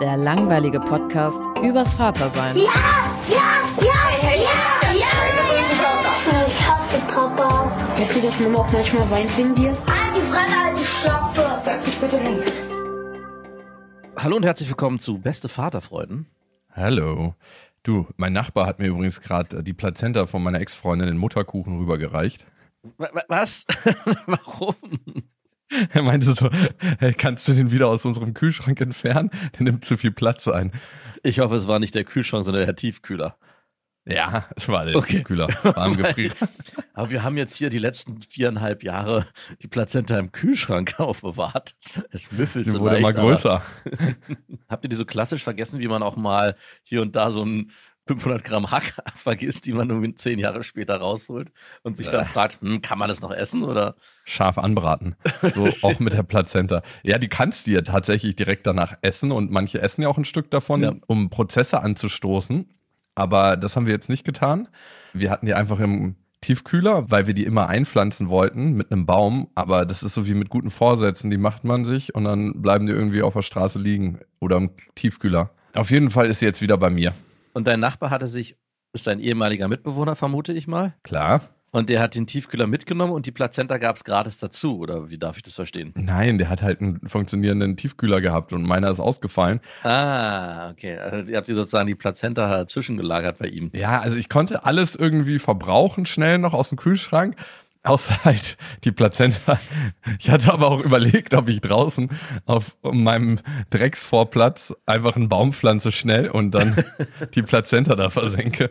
Der langweilige Podcast übers Vatersein. Ja, ja, ja, ja, ja. Ich hasse Papa. Weißt du, dass Mama auch manchmal weint wegen dir? Halt die Fresse, halt die Schöpfe. Setz dich bitte hin. Hallo und herzlich willkommen zu Beste Vaterfreuden. Hallo. Du, mein Nachbar hat mir übrigens gerade die Plazenta von meiner Ex-Freundin in Mutterkuchen rübergereicht. Wa- wa- Was? Warum? Er meinte so, hey, kannst du den wieder aus unserem Kühlschrank entfernen? Der nimmt zu viel Platz ein. Ich hoffe, es war nicht der Kühlschrank, sondern der Tiefkühler. Ja, es war der Okay. Kühler. Warm gefriert. Aber wir haben jetzt hier die letzten viereinhalb Jahre die Plazenta im Kühlschrank aufbewahrt. Es müffelt Die so wurde leicht. immer größer. Habt ihr die so klassisch vergessen, wie man auch mal hier und da so ein 500 Gramm Hack vergisst, die man nur zehn Jahre später rausholt und sich dann fragt, hm, kann man das noch essen oder? Scharf anbraten. So auch mit der Plazenta. Ja, die kannst du ja tatsächlich direkt danach essen und manche essen ja auch ein Stück davon, Ja. um Prozesse anzustoßen. Aber das haben wir jetzt nicht getan. Wir hatten die einfach im Tiefkühler, weil wir die immer einpflanzen wollten mit einem Baum. Aber das ist so wie mit guten Vorsätzen. Die macht man sich und dann bleiben die irgendwie auf der Straße liegen oder im Tiefkühler. Auf jeden Fall ist sie jetzt wieder bei mir. Und dein Nachbar hatte sich, ist dein ehemaliger Mitbewohner, vermute ich mal. Klar. Und der hat den Tiefkühler mitgenommen und die Plazenta gab es gratis dazu, oder wie darf ich das verstehen? Nein, der hat halt einen funktionierenden Tiefkühler gehabt und meiner ist ausgefallen. Ah, okay. Also ihr habt ihr sozusagen die Plazenta zwischengelagert bei ihm. Ja, also ich konnte alles irgendwie verbrauchen, schnell noch aus dem Kühlschrank. Außer halt die Plazenta. Ich hatte aber auch überlegt, ob ich draußen auf meinem Drecksvorplatz einfach eine Baumpflanze schnell und dann die Plazenta da versenke.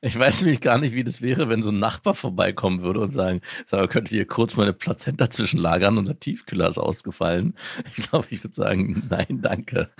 Ich weiß nämlich gar nicht, wie das wäre, wenn so ein Nachbar vorbeikommen würde und sagen, sag mal, könnt ihr kurz meine Plazenta zwischenlagern und der Tiefkühler ist ausgefallen. Ich glaube, ich würde sagen, nein, danke.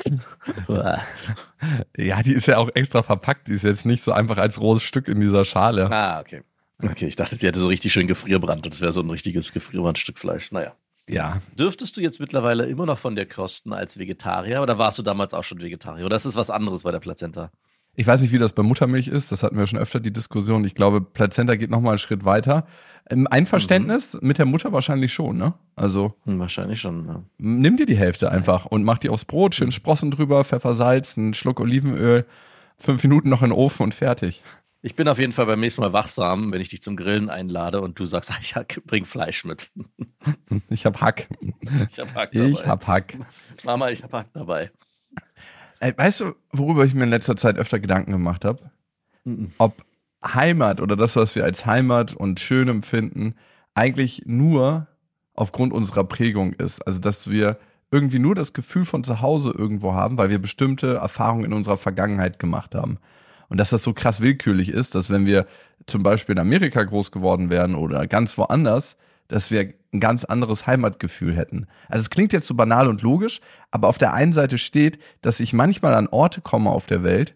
Ja, die ist ja auch extra verpackt. Die ist jetzt nicht so einfach als rohes Stück in dieser Schale. ah, okay. Okay, ich dachte, sie hätte so richtig schön Gefrierbrand und das wäre so ein richtiges Gefrierbrandstück Fleisch. Naja. Ja, Dürftest du jetzt mittlerweile immer noch von dir kosten als Vegetarier oder warst du damals auch schon Vegetarier? Oder ist es was anderes bei der Plazenta? Ich weiß nicht, wie das bei Muttermilch ist. Das hatten wir schon öfter die Diskussion. Ich glaube, Plazenta geht noch mal einen Schritt weiter. Im Einverständnis mit der Mutter wahrscheinlich schon, ne? Also Hm, wahrscheinlich schon. Ja. nimm dir die Hälfte einfach und mach die aufs Brot, schön Sprossen drüber, Pfeffer, Salz, einen Schluck Olivenöl, fünf Minuten noch in den Ofen und fertig. Ich bin auf jeden Fall beim nächsten Mal wachsam, wenn ich dich zum Grillen einlade und du sagst, ich bring Fleisch mit. Ich hab Hack. Ich hab Hack dabei. Ich hab Hack. Mama, ich hab Hack dabei. Ey, weißt du, worüber ich mir in letzter Zeit öfter Gedanken gemacht habe? Mhm. Ob Heimat oder das, was wir als Heimat und schön empfinden, eigentlich nur aufgrund unserer Prägung ist. Also, dass wir irgendwie nur das Gefühl von zu Hause irgendwo haben, weil wir bestimmte Erfahrungen in unserer Vergangenheit gemacht haben. Und dass das so krass willkürlich ist, dass wenn wir zum Beispiel in Amerika groß geworden wären oder ganz woanders, dass wir ein ganz anderes Heimatgefühl hätten. Also es klingt jetzt so banal und logisch, aber auf der einen Seite steht, dass ich manchmal an Orte komme auf der Welt,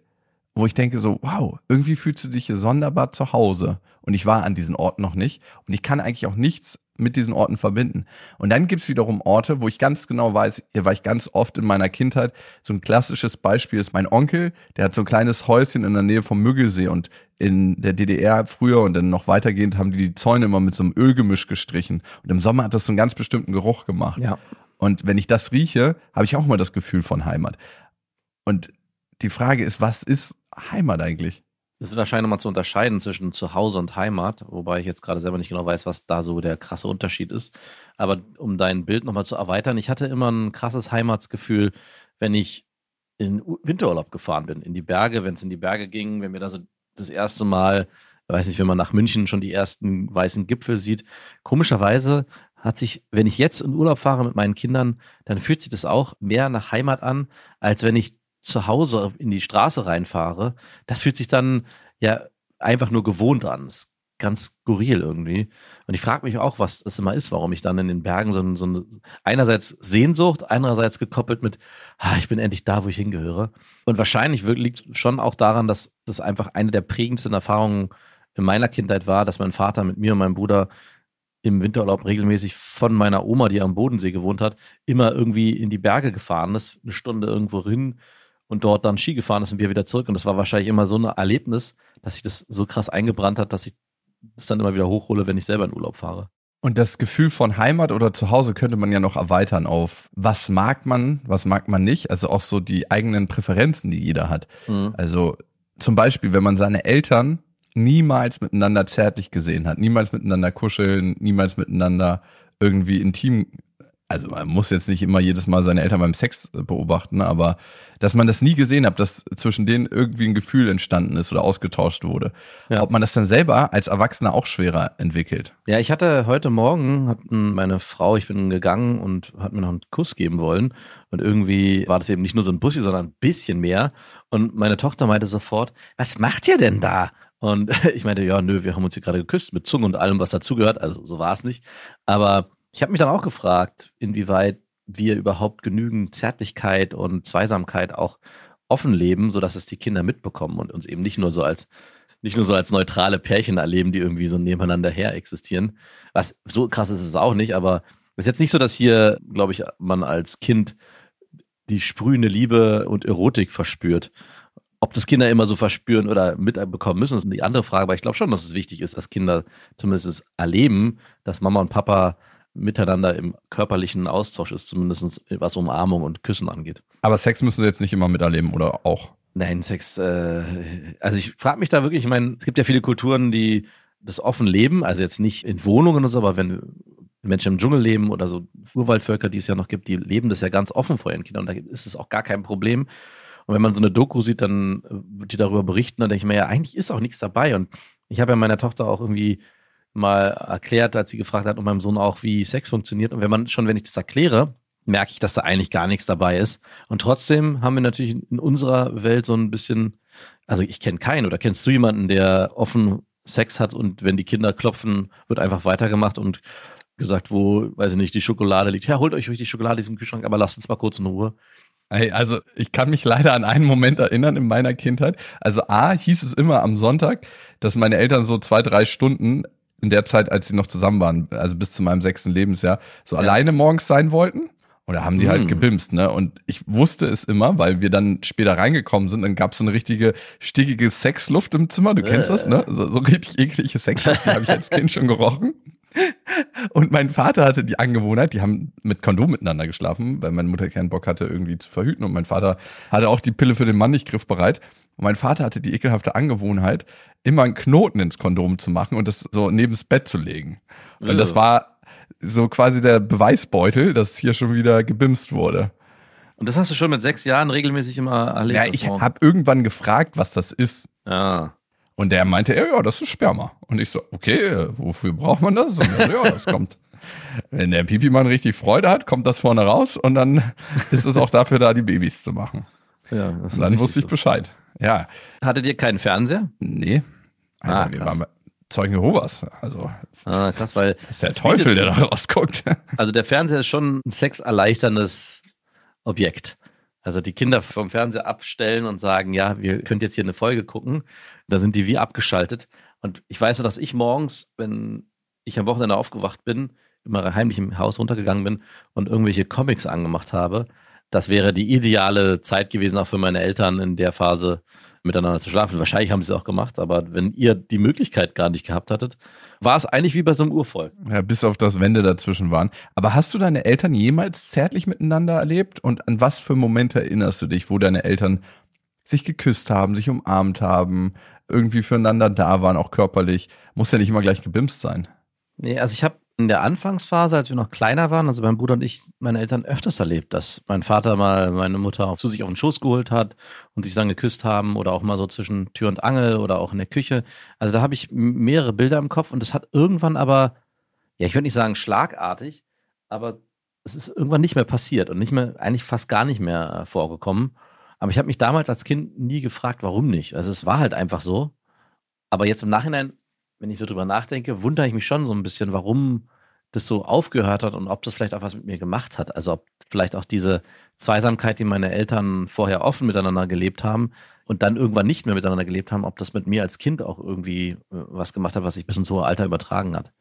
wo ich denke so, wow, irgendwie fühlst du dich hier sonderbar zu Hause. Und ich war an diesen Orten noch nicht. Und ich kann eigentlich auch nichts mit diesen Orten verbinden. Und dann gibt's wiederum Orte, wo ich ganz genau weiß, hier war ich ganz oft in meiner Kindheit. So ein klassisches Beispiel ist mein Onkel, der hat so ein kleines Häuschen in der Nähe vom Müggelsee und in der DDR früher und dann noch weitergehend haben die die Zäune immer mit so einem Ölgemisch gestrichen. Und im Sommer hat das so einen ganz bestimmten Geruch gemacht. Ja. Und wenn ich das rieche, habe ich auch mal das Gefühl von Heimat. Und die Frage ist, was ist Heimat eigentlich? Es ist wahrscheinlich nochmal zu unterscheiden zwischen Zuhause und Heimat, wobei ich jetzt gerade selber nicht genau weiß, was da so der krasse Unterschied ist. Aber um dein Bild nochmal zu erweitern, ich hatte immer ein krasses Heimatsgefühl, wenn ich in Winterurlaub gefahren bin, in die Berge, wenn es in die Berge ging, wenn wir da so das erste Mal, weiß nicht, wenn man nach München schon die ersten weißen Gipfel sieht. Komischerweise hat sich, wenn ich jetzt in Urlaub fahre mit meinen Kindern, dann fühlt sich das auch mehr nach Heimat an, als wenn ich zu Hause in die Straße reinfahre, das fühlt sich dann ja einfach nur gewohnt an. Das ist ganz skurril irgendwie. Und ich frage mich auch, was das immer ist, warum ich dann in den Bergen so, so eine, einerseits Sehnsucht, andererseits gekoppelt mit, ah, ich bin endlich da, wo ich hingehöre. Und wahrscheinlich liegt schon auch daran, dass das einfach eine der prägendsten Erfahrungen in meiner Kindheit war, dass mein Vater mit mir und meinem Bruder im Winterurlaub regelmäßig von meiner Oma, die am Bodensee gewohnt hat, immer irgendwie in die Berge gefahren ist, eine Stunde irgendwo hin, und dort dann Ski gefahren ist und wir wieder zurück. Und das war wahrscheinlich immer so ein Erlebnis, dass sich das so krass eingebrannt hat, dass ich das dann immer wieder hochhole, wenn ich selber in Urlaub fahre. Und das Gefühl von Heimat oder Zuhause könnte man ja noch erweitern auf, was mag man, was mag man nicht. Also auch so die eigenen Präferenzen, die jeder hat. Mhm. Also zum Beispiel, wenn man seine Eltern niemals miteinander zärtlich gesehen hat, niemals miteinander kuscheln, niemals miteinander irgendwie intim also man muss jetzt nicht immer jedes Mal seine Eltern beim Sex äh, beobachten, aber dass man das nie gesehen hat, dass zwischen denen irgendwie ein Gefühl entstanden ist oder ausgetauscht wurde. Ja. Ob man das dann selber als Erwachsener auch schwerer entwickelt. Ja, ich hatte heute Morgen, hat meine Frau, ich bin gegangen und hat mir noch einen Kuss geben wollen. Und irgendwie war das eben nicht nur so ein Bussi, sondern ein bisschen mehr. Und meine Tochter meinte sofort, was macht ihr denn da? Und ich meinte, ja, nö, wir haben uns hier gerade geküsst mit Zunge und allem, was dazugehört. Also so war es nicht. Aber ich habe mich dann auch gefragt, inwieweit wir überhaupt genügend Zärtlichkeit und Zweisamkeit auch offen leben, sodass es die Kinder mitbekommen und uns eben nicht nur so als nicht nur so als neutrale Pärchen erleben, die irgendwie so nebeneinander her existieren. Was so krass ist es auch nicht, aber es ist jetzt nicht so, dass hier, glaube ich, man als Kind die sprühende Liebe und Erotik verspürt. Ob das Kinder immer so verspüren oder mitbekommen müssen, ist die andere Frage, aber ich glaube schon, dass es wichtig ist, dass Kinder zumindest erleben, dass Mama und Papa miteinander im körperlichen Austausch ist, zumindest was Umarmung und Küssen angeht. Aber Sex müssen sie jetzt nicht immer miterleben oder auch? Nein, Sex, äh, also ich frage mich da wirklich, ich meine, es gibt ja viele Kulturen, die das offen leben, also jetzt nicht in Wohnungen oder so, aber wenn Menschen im Dschungel leben oder so Urwaldvölker, die es ja noch gibt, die leben das ja ganz offen vor ihren Kindern und da ist es auch gar kein Problem. Und wenn man so eine Doku sieht, dann wird die darüber berichten, dann denke ich mir, ja, eigentlich ist auch nichts dabei. Und ich habe ja meiner Tochter auch irgendwie mal erklärt, als sie gefragt hat und meinem Sohn auch, wie Sex funktioniert. Und wenn man schon, wenn ich das erkläre, merke ich, dass da eigentlich gar nichts dabei ist. Und trotzdem haben wir natürlich in unserer Welt so ein bisschen, also ich kenne keinen oder kennst du jemanden, der offen Sex hat und wenn die Kinder klopfen, wird einfach weitergemacht und gesagt, wo, weiß ich nicht, die Schokolade liegt. Ja, holt euch ruhig die Schokolade aus dem Kühlschrank, aber lasst uns mal kurz in Ruhe. Also ich kann mich leider an einen Moment erinnern in meiner Kindheit. Also A hieß es immer am Sonntag, dass meine Eltern so zwei, drei Stunden in der Zeit, als sie noch zusammen waren, also bis zu meinem sechsten Lebensjahr, so ja. alleine morgens sein wollten. Oder haben die halt mhm. gebimst, ne? Und ich wusste es immer, weil wir dann später reingekommen sind, dann gab es so eine richtige stickige Sexluft im Zimmer, du kennst äh. das, ne? So, so richtig eklige Sexluft, die habe ich als Kind schon gerochen. Und mein Vater hatte die Angewohnheit, die haben mit Kondom miteinander geschlafen, weil meine Mutter keinen Bock hatte, irgendwie zu verhüten. Und mein Vater hatte auch die Pille für den Mann nicht griffbereit. Und mein Vater hatte die ekelhafte Angewohnheit, immer einen Knoten ins Kondom zu machen und das so neben das Bett zu legen. Und ja. das war so quasi der Beweisbeutel, dass hier schon wieder gebimst wurde. Und das hast du schon mit sechs Jahren regelmäßig immer erlebt? Ja, ich habe irgendwann gefragt, was das ist. Ah. Und der meinte, ja, ja, das ist Sperma. Und ich so, okay, wofür braucht man das? Und ja, das kommt. Wenn der Pipi-Mann richtig Freude hat, kommt das vorne raus und dann ist es auch dafür da, die Babys zu machen. Ja, und dann wusste ich Bescheid. Ja. Hattet ihr keinen Fernseher? Nee. Ah, wir waren Zeugen Jehovas. Also, ah, krass, weil. Das ist der Teufel, der da rausguckt. Also, der Fernseher ist schon ein sexerleichterndes Objekt. Also, die Kinder vom Fernseher abstellen und sagen, ja, wir könnt jetzt hier eine Folge gucken. Da sind die wie abgeschaltet. Und ich weiß nur, dass ich morgens, wenn ich am Wochenende aufgewacht bin, immer heimlich im Haus runtergegangen bin und irgendwelche Comics angemacht habe. Das wäre die ideale Zeit gewesen, auch für meine Eltern in der Phase miteinander zu schlafen. Wahrscheinlich haben sie es auch gemacht, aber wenn ihr die Möglichkeit gar nicht gehabt hattet, war es eigentlich wie bei so einem Urvolk. Ja, bis auf das Wände dazwischen waren. Aber hast du deine Eltern jemals zärtlich miteinander erlebt? Und an was für Momente erinnerst du dich, wo deine Eltern sich geküsst haben, sich umarmt haben, irgendwie füreinander da waren, auch körperlich. Muss ja nicht immer gleich gebimst sein. Nee, also ich habe in der Anfangsphase, als wir noch kleiner waren, also mein Bruder und ich, meine Eltern öfters erlebt, dass mein Vater mal meine Mutter zu sich auf den Schoß geholt hat und sich dann geküsst haben oder auch mal so zwischen Tür und Angel oder auch in der Küche. Also da habe ich mehrere Bilder im Kopf und das hat irgendwann aber, ja, ich würde nicht sagen schlagartig, aber es ist irgendwann nicht mehr passiert und nicht mehr, eigentlich fast gar nicht mehr äh, vorgekommen. Aber ich habe mich damals als Kind nie gefragt, warum nicht. Also es war halt einfach so. Aber jetzt im Nachhinein wenn ich so drüber nachdenke, wundere ich mich schon so ein bisschen, warum das so aufgehört hat und ob das vielleicht auch was mit mir gemacht hat. Also ob vielleicht auch diese Zweisamkeit, die meine Eltern vorher offen miteinander gelebt haben und dann irgendwann nicht mehr miteinander gelebt haben, ob das mit mir als Kind auch irgendwie äh, was gemacht hat, was sich bis ins hohe Alter übertragen hat.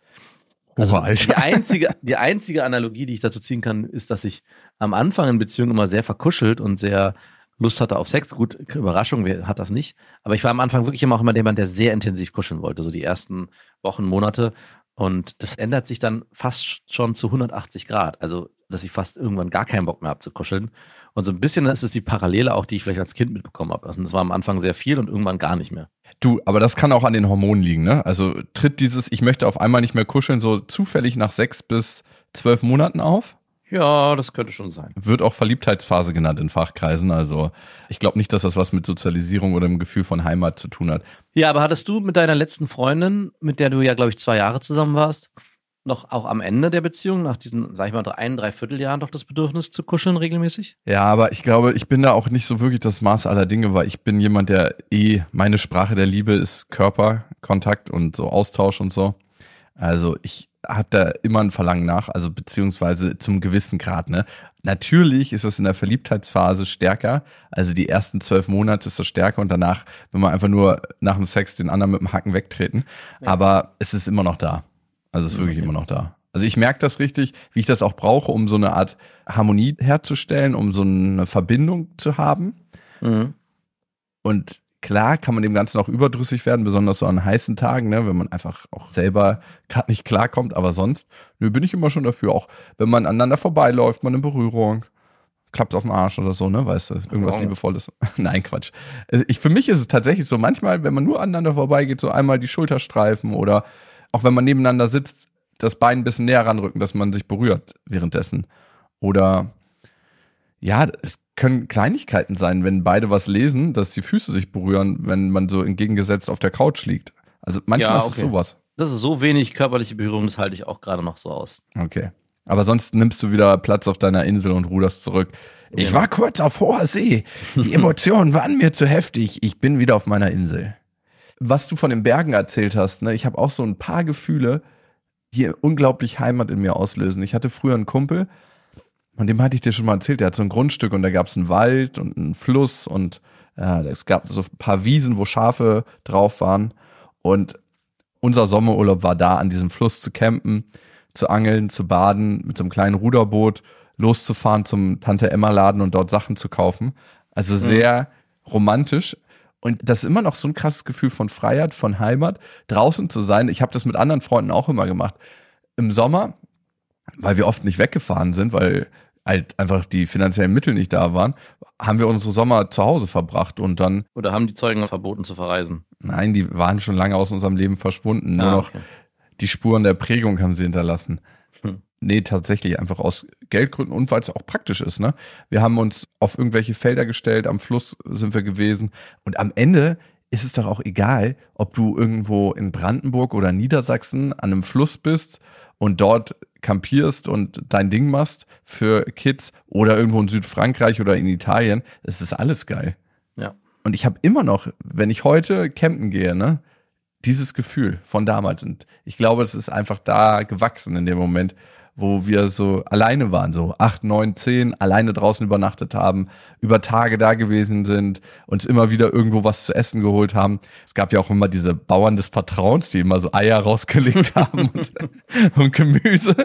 Also die einzige, die einzige Analogie, die ich dazu ziehen kann, ist, dass ich am Anfang in Beziehungen immer sehr verkuschelt und sehr Lust hatte auf Sex. Gut, Überraschung, wer hat das nicht. Aber ich war am Anfang wirklich immer auch immer jemand, der sehr intensiv kuscheln wollte, so die ersten Wochen, Monate. Und das ändert sich dann fast schon zu 180 Grad. Also, dass ich fast irgendwann gar keinen Bock mehr habe zu kuscheln. Und so ein bisschen ist es die Parallele auch, die ich vielleicht als Kind mitbekommen habe. Also, das war am Anfang sehr viel und irgendwann gar nicht mehr. Du, aber das kann auch an den Hormonen liegen, ne? Also tritt dieses, ich möchte auf einmal nicht mehr kuscheln, so zufällig nach sechs bis zwölf Monaten auf? Ja, das könnte schon sein. Wird auch Verliebtheitsphase genannt in Fachkreisen. Also ich glaube nicht, dass das was mit Sozialisierung oder dem Gefühl von Heimat zu tun hat. Ja, aber hattest du mit deiner letzten Freundin, mit der du ja, glaube ich, zwei Jahre zusammen warst, noch auch am Ende der Beziehung, nach diesen, sag ich mal, ein, dreiviertel Jahren doch das Bedürfnis zu kuscheln regelmäßig? Ja, aber ich glaube, ich bin da auch nicht so wirklich das Maß aller Dinge, weil ich bin jemand, der eh, meine Sprache der Liebe ist Körperkontakt und so Austausch und so. Also ich habe da immer ein Verlangen nach, also beziehungsweise zum gewissen Grad. Ne? Natürlich ist das in der Verliebtheitsphase stärker, also die ersten zwölf Monate ist das stärker und danach, wenn man einfach nur nach dem Sex den anderen mit dem Hacken wegtreten. Ja. Aber es ist immer noch da. Also es ist wirklich okay. immer noch da. Also ich merke das richtig, wie ich das auch brauche, um so eine Art Harmonie herzustellen, um so eine Verbindung zu haben. Mhm. Und Klar kann man dem Ganzen auch überdrüssig werden, besonders so an heißen Tagen, ne, wenn man einfach auch selber gerade nicht klarkommt. Aber sonst, nö, bin ich immer schon dafür. Auch wenn man aneinander vorbeiläuft, man in Berührung, klappt auf dem Arsch oder so, ne, weißt du, irgendwas oh. Liebevolles. Nein, Quatsch. Also ich, für mich ist es tatsächlich so, manchmal, wenn man nur aneinander vorbeigeht, so einmal die Schulter streifen oder auch wenn man nebeneinander sitzt, das Bein ein bisschen näher ranrücken, dass man sich berührt währenddessen. Oder ja, es können Kleinigkeiten sein, wenn beide was lesen, dass die Füße sich berühren, wenn man so entgegengesetzt auf der Couch liegt. Also manchmal ja, okay. ist es sowas. Das ist so wenig körperliche Berührung, das halte ich auch gerade noch so aus. Okay. Aber sonst nimmst du wieder Platz auf deiner Insel und ruderst zurück. Ich war kurz auf hoher See. Die Emotionen waren mir zu heftig. Ich bin wieder auf meiner Insel. Was du von den Bergen erzählt hast, ne, ich habe auch so ein paar Gefühle, die unglaublich Heimat in mir auslösen. Ich hatte früher einen Kumpel, von dem hatte ich dir schon mal erzählt, der hat so ein Grundstück und da gab es einen Wald und einen Fluss und ja, es gab so ein paar Wiesen, wo Schafe drauf waren. Und unser Sommerurlaub war da, an diesem Fluss zu campen, zu angeln, zu baden, mit so einem kleinen Ruderboot loszufahren zum Tante Emma Laden und dort Sachen zu kaufen. Also mhm. sehr mhm. romantisch. Und das ist immer noch so ein krasses Gefühl von Freiheit, von Heimat, draußen zu sein. Ich habe das mit anderen Freunden auch immer gemacht. Im Sommer, weil wir oft nicht weggefahren sind, weil halt einfach die finanziellen Mittel nicht da waren, haben wir unsere Sommer zu Hause verbracht und dann. Oder haben die Zeugen verboten zu verreisen? Nein, die waren schon lange aus unserem Leben verschwunden. Ah, Nur noch okay. die Spuren der Prägung haben sie hinterlassen. Hm. Nee, tatsächlich einfach aus Geldgründen und weil es auch praktisch ist. Ne? Wir haben uns auf irgendwelche Felder gestellt, am Fluss sind wir gewesen und am Ende ist es doch auch egal, ob du irgendwo in Brandenburg oder Niedersachsen an einem Fluss bist und dort kampierst und dein Ding machst für Kids oder irgendwo in Südfrankreich oder in Italien, es ist alles geil. Ja. Und ich habe immer noch, wenn ich heute campen gehe, ne, dieses Gefühl von damals. Und ich glaube, es ist einfach da gewachsen in dem Moment, wo wir so alleine waren, so acht, neun, zehn, alleine draußen übernachtet haben, über Tage da gewesen sind, uns immer wieder irgendwo was zu essen geholt haben. Es gab ja auch immer diese Bauern des Vertrauens, die immer so Eier rausgelegt haben und, und Gemüse.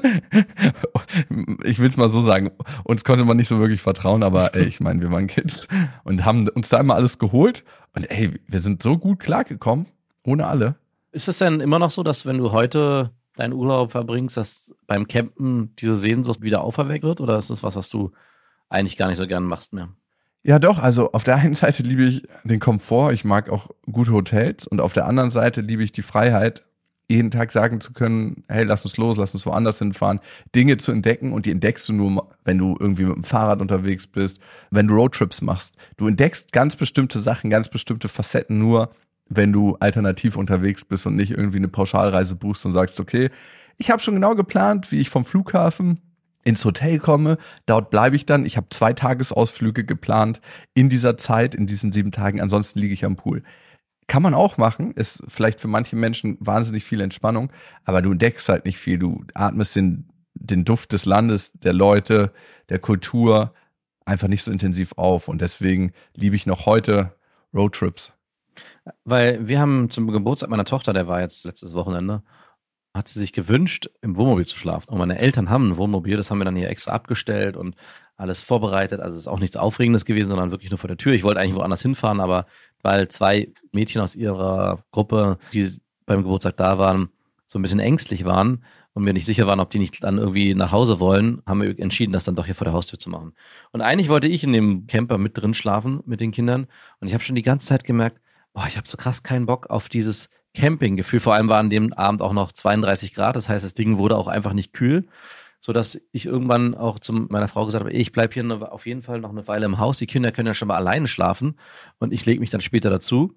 Ich will es mal so sagen, uns konnte man nicht so wirklich vertrauen, aber ey, ich meine, wir waren Kids und haben uns da immer alles geholt und ey, wir sind so gut klargekommen, ohne alle. Ist es denn immer noch so, dass wenn du heute deinen Urlaub verbringst, dass beim Campen diese Sehnsucht wieder auferweckt wird? Oder ist das was, was du eigentlich gar nicht so gerne machst mehr? Ja, doch. Also auf der einen Seite liebe ich den Komfort, ich mag auch gute Hotels und auf der anderen Seite liebe ich die Freiheit, jeden Tag sagen zu können, hey, lass uns los, lass uns woanders hinfahren, Dinge zu entdecken und die entdeckst du nur, wenn du irgendwie mit dem Fahrrad unterwegs bist, wenn du Roadtrips machst. Du entdeckst ganz bestimmte Sachen, ganz bestimmte Facetten nur, wenn du alternativ unterwegs bist und nicht irgendwie eine Pauschalreise buchst und sagst, okay, ich habe schon genau geplant, wie ich vom Flughafen ins Hotel komme. Dort bleibe ich dann. Ich habe zwei Tagesausflüge geplant in dieser Zeit, in diesen sieben Tagen. Ansonsten liege ich am Pool. Kann man auch machen, ist vielleicht für manche Menschen wahnsinnig viel Entspannung, aber du entdeckst halt nicht viel. Du atmest den, den Duft des Landes, der Leute, der Kultur einfach nicht so intensiv auf. Und deswegen liebe ich noch heute Roadtrips. Weil wir haben zum Geburtstag meiner Tochter, der war jetzt letztes Wochenende, hat sie sich gewünscht, im Wohnmobil zu schlafen. Und meine Eltern haben ein Wohnmobil, das haben wir dann hier extra abgestellt und alles vorbereitet. Also es ist auch nichts Aufregendes gewesen, sondern wirklich nur vor der Tür. Ich wollte eigentlich woanders hinfahren, aber weil zwei Mädchen aus ihrer Gruppe, die beim Geburtstag da waren, so ein bisschen ängstlich waren und mir nicht sicher waren, ob die nicht dann irgendwie nach Hause wollen, haben wir entschieden, das dann doch hier vor der Haustür zu machen. Und eigentlich wollte ich in dem Camper mit drin schlafen mit den Kindern und ich habe schon die ganze Zeit gemerkt, boah, ich habe so krass keinen Bock auf dieses Campinggefühl. Vor allem war an dem Abend auch noch 32 Grad. Das heißt, das Ding wurde auch einfach nicht kühl, so dass ich irgendwann auch zu meiner Frau gesagt habe, ich bleibe hier auf jeden Fall noch eine Weile im Haus. Die Kinder können ja schon mal alleine schlafen und ich lege mich dann später dazu.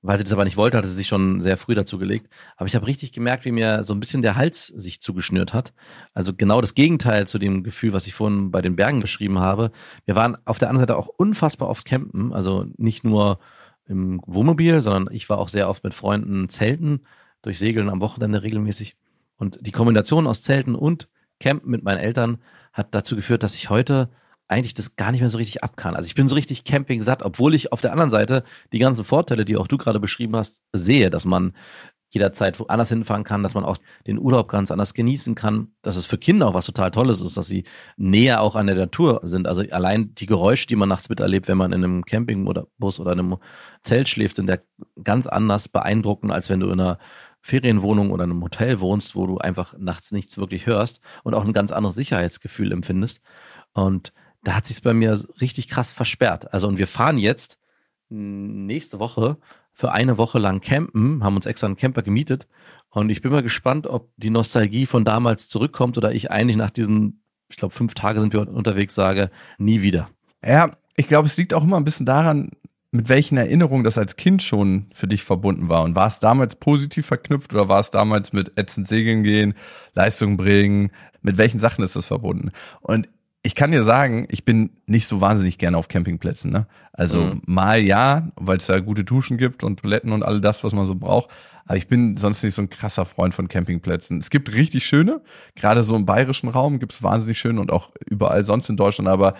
Weil sie das aber nicht wollte, hatte sie sich schon sehr früh dazu gelegt. Aber ich habe richtig gemerkt, wie mir so ein bisschen der Hals sich zugeschnürt hat. Also genau das Gegenteil zu dem Gefühl, was ich vorhin bei den Bergen beschrieben habe. Wir waren auf der anderen Seite auch unfassbar oft campen. Also nicht nur im Wohnmobil, sondern ich war auch sehr oft mit Freunden zelten, durch Segeln am Wochenende regelmäßig. Und die Kombination aus Zelten und Campen mit meinen Eltern hat dazu geführt, dass ich heute eigentlich das gar nicht mehr so richtig ab kann. Also ich bin so richtig Camping satt, obwohl ich auf der anderen Seite die ganzen Vorteile, die auch du gerade beschrieben hast, sehe, dass man jederzeit woanders hinfahren kann, dass man auch den Urlaub ganz anders genießen kann, dass es für Kinder auch was total Tolles ist, dass sie näher auch an der Natur sind. Also allein die Geräusche, die man nachts miterlebt, wenn man in einem Camping oder Bus oder einem Zelt schläft, sind ja ganz anders beeindruckend, als wenn du in einer Ferienwohnung oder einem Hotel wohnst, wo du einfach nachts nichts wirklich hörst und auch ein ganz anderes Sicherheitsgefühl empfindest. Und da hat sich bei mir richtig krass versperrt. Also und wir fahren jetzt nächste Woche für eine Woche lang campen, haben uns extra einen Camper gemietet. Und ich bin mal gespannt, ob die Nostalgie von damals zurückkommt oder ich eigentlich nach diesen, ich glaube, fünf Tage sind wir unterwegs, sage, nie wieder. Ja, ich glaube, es liegt auch immer ein bisschen daran, mit welchen Erinnerungen das als Kind schon für dich verbunden war. Und war es damals positiv verknüpft oder war es damals mit ätzend segeln gehen, Leistung bringen? Mit welchen Sachen ist das verbunden? Und ich kann dir sagen, ich bin nicht so wahnsinnig gerne auf Campingplätzen. Ne? Also mhm. mal ja, weil es da gute Duschen gibt und Toiletten und all das, was man so braucht. Aber ich bin sonst nicht so ein krasser Freund von Campingplätzen. Es gibt richtig schöne, gerade so im bayerischen Raum gibt es wahnsinnig schöne und auch überall sonst in Deutschland. Aber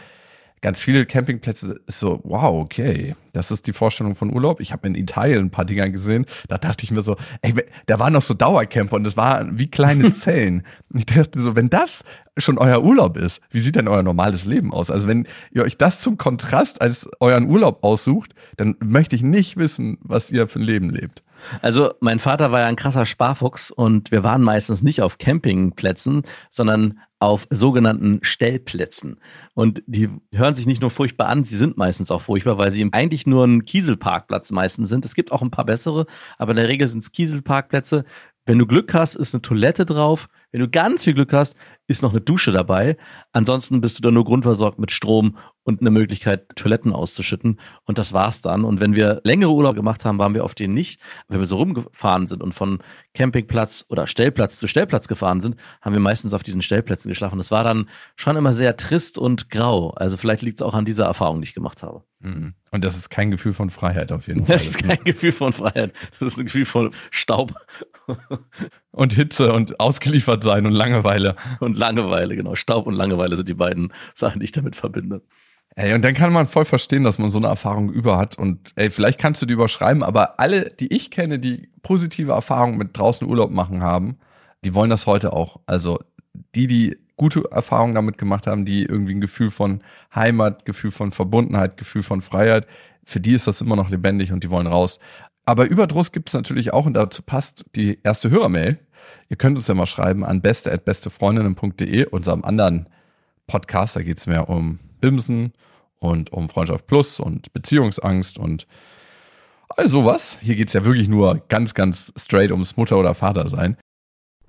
ganz viele Campingplätze ist so, wow, okay, das ist die Vorstellung von Urlaub. Ich habe in Italien ein paar Dinger gesehen, da dachte ich mir so, ey, da waren noch so Dauercamper und das war wie kleine Zellen. ich dachte so, wenn das schon euer Urlaub ist, wie sieht denn euer normales Leben aus? Also wenn ihr euch das zum Kontrast als euren Urlaub aussucht, dann möchte ich nicht wissen, was ihr für ein Leben lebt. Also mein Vater war ja ein krasser Sparfuchs und wir waren meistens nicht auf Campingplätzen, sondern auf sogenannten Stellplätzen. Und die hören sich nicht nur furchtbar an, sie sind meistens auch furchtbar, weil sie eigentlich nur ein Kieselparkplatz meistens sind. Es gibt auch ein paar bessere, aber in der Regel sind es Kieselparkplätze. Wenn du Glück hast, ist eine Toilette drauf. Wenn du ganz viel Glück hast, ist noch eine Dusche dabei. Ansonsten bist du dann nur grundversorgt mit Strom und eine Möglichkeit, Toiletten auszuschütten. Und das war's dann. Und wenn wir längere Urlaub gemacht haben, waren wir auf denen nicht. Wenn wir so rumgefahren sind und von Campingplatz oder Stellplatz zu Stellplatz gefahren sind, haben wir meistens auf diesen Stellplätzen geschlafen. Das war dann schon immer sehr trist und grau. Also vielleicht liegt es auch an dieser Erfahrung, die ich gemacht habe. Mhm. Und das ist kein Gefühl von Freiheit auf jeden Fall. Das ist kein Gefühl von Freiheit. Das ist ein Gefühl von Staub. Und Hitze und ausgeliefert sein und Langeweile. Und Langeweile, genau. Staub und Langeweile sind die beiden Sachen, die ich damit verbinde. Ey, und dann kann man voll verstehen, dass man so eine Erfahrung über hat. Und ey, vielleicht kannst du die überschreiben, aber alle, die ich kenne, die positive Erfahrungen mit draußen Urlaub machen haben, die wollen das heute auch. Also die, die gute Erfahrungen damit gemacht haben, die irgendwie ein Gefühl von Heimat, Gefühl von Verbundenheit, Gefühl von Freiheit, für die ist das immer noch lebendig und die wollen raus. Aber Überdruss gibt es natürlich auch und dazu passt die erste Hörermail. Ihr könnt uns ja mal schreiben an beste.bestefreundinnen.de, unserem anderen Podcast. Da geht es mehr um Bimsen, und um Freundschaft Plus und Beziehungsangst und all sowas. Hier geht es ja wirklich nur ganz, ganz straight ums Mutter- oder Vatersein.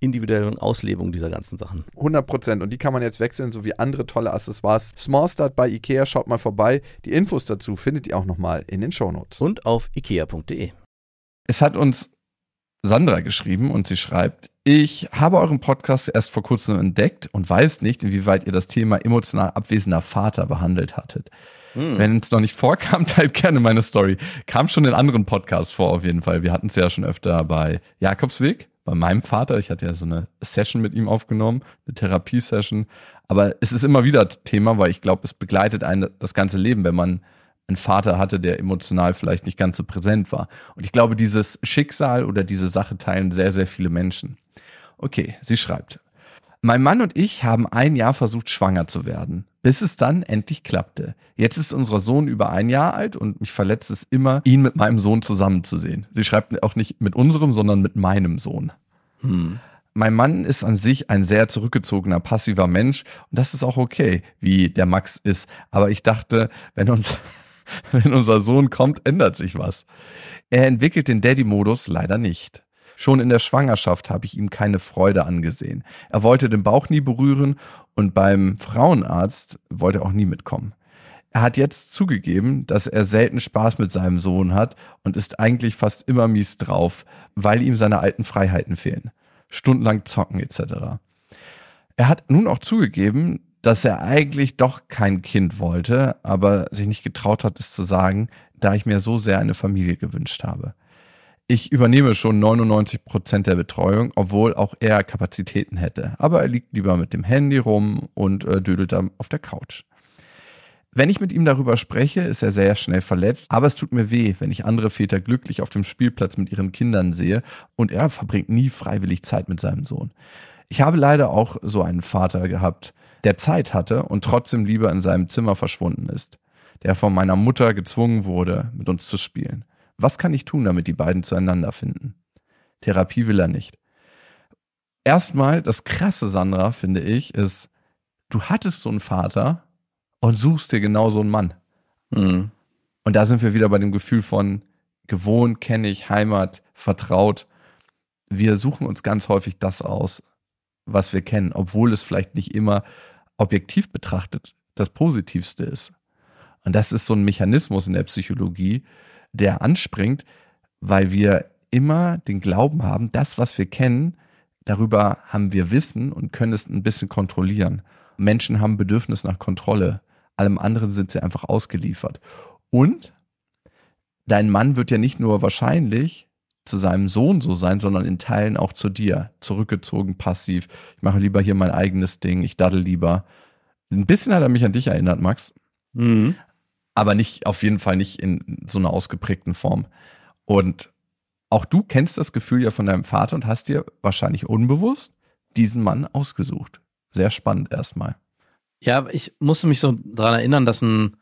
individuellen Auslebung dieser ganzen Sachen. 100 Prozent. Und die kann man jetzt wechseln, sowie andere tolle Accessoires. Small Start bei Ikea, schaut mal vorbei. Die Infos dazu findet ihr auch nochmal in den Shownotes. Und auf ikea.de. Es hat uns Sandra geschrieben und sie schreibt, ich habe euren Podcast erst vor kurzem entdeckt und weiß nicht, inwieweit ihr das Thema emotional abwesender Vater behandelt hattet. Hm. Wenn es noch nicht vorkam, teilt gerne meine Story. Kam schon in anderen Podcasts vor, auf jeden Fall. Wir hatten es ja schon öfter bei Jakobsweg, bei meinem Vater. Ich hatte ja so eine Session mit ihm aufgenommen, eine Therapiesession. Aber es ist immer wieder Thema, weil ich glaube, es begleitet einen das ganze Leben, wenn man einen Vater hatte, der emotional vielleicht nicht ganz so präsent war. Und ich glaube, dieses Schicksal oder diese Sache teilen sehr, sehr viele Menschen. Okay, sie schreibt. Mein Mann und ich haben ein Jahr versucht, schwanger zu werden, bis es dann endlich klappte. Jetzt ist unser Sohn über ein Jahr alt und mich verletzt es immer, ihn mit meinem Sohn zusammenzusehen. Sie schreibt auch nicht mit unserem, sondern mit meinem Sohn. Hm. Mein Mann ist an sich ein sehr zurückgezogener, passiver Mensch und das ist auch okay, wie der Max ist. Aber ich dachte, wenn uns, wenn unser Sohn kommt, ändert sich was. Er entwickelt den Daddy-Modus leider nicht. Schon in der Schwangerschaft habe ich ihm keine Freude angesehen. Er wollte den Bauch nie berühren und beim Frauenarzt wollte er auch nie mitkommen. Er hat jetzt zugegeben, dass er selten Spaß mit seinem Sohn hat und ist eigentlich fast immer mies drauf, weil ihm seine alten Freiheiten fehlen. Stundenlang zocken etc. Er hat nun auch zugegeben, dass er eigentlich doch kein Kind wollte, aber sich nicht getraut hat, es zu sagen, da ich mir so sehr eine Familie gewünscht habe. Ich übernehme schon 99 Prozent der Betreuung, obwohl auch er Kapazitäten hätte. Aber er liegt lieber mit dem Handy rum und äh, dödelt dann auf der Couch. Wenn ich mit ihm darüber spreche, ist er sehr schnell verletzt, aber es tut mir weh, wenn ich andere Väter glücklich auf dem Spielplatz mit ihren Kindern sehe und er verbringt nie freiwillig Zeit mit seinem Sohn. Ich habe leider auch so einen Vater gehabt, der Zeit hatte und trotzdem lieber in seinem Zimmer verschwunden ist, der von meiner Mutter gezwungen wurde, mit uns zu spielen. Was kann ich tun, damit die beiden zueinander finden? Therapie will er nicht. Erstmal, das krasse, Sandra, finde ich, ist, du hattest so einen Vater, und suchst dir genau so einen Mann. Mhm. Und da sind wir wieder bei dem Gefühl von gewohnt, kenne ich, Heimat, vertraut. Wir suchen uns ganz häufig das aus, was wir kennen, obwohl es vielleicht nicht immer objektiv betrachtet das Positivste ist. Und das ist so ein Mechanismus in der Psychologie, der anspringt, weil wir immer den Glauben haben, das, was wir kennen, darüber haben wir Wissen und können es ein bisschen kontrollieren. Menschen haben Bedürfnis nach Kontrolle allem anderen sind sie einfach ausgeliefert. Und dein Mann wird ja nicht nur wahrscheinlich zu seinem Sohn so sein, sondern in Teilen auch zu dir. Zurückgezogen, passiv. Ich mache lieber hier mein eigenes Ding, ich daddel lieber. Ein bisschen hat er mich an dich erinnert, Max. Mhm. Aber nicht, auf jeden Fall nicht in so einer ausgeprägten Form. Und auch du kennst das Gefühl ja von deinem Vater und hast dir wahrscheinlich unbewusst diesen Mann ausgesucht. Sehr spannend erstmal. Ja, ich musste mich so daran erinnern, dass ein,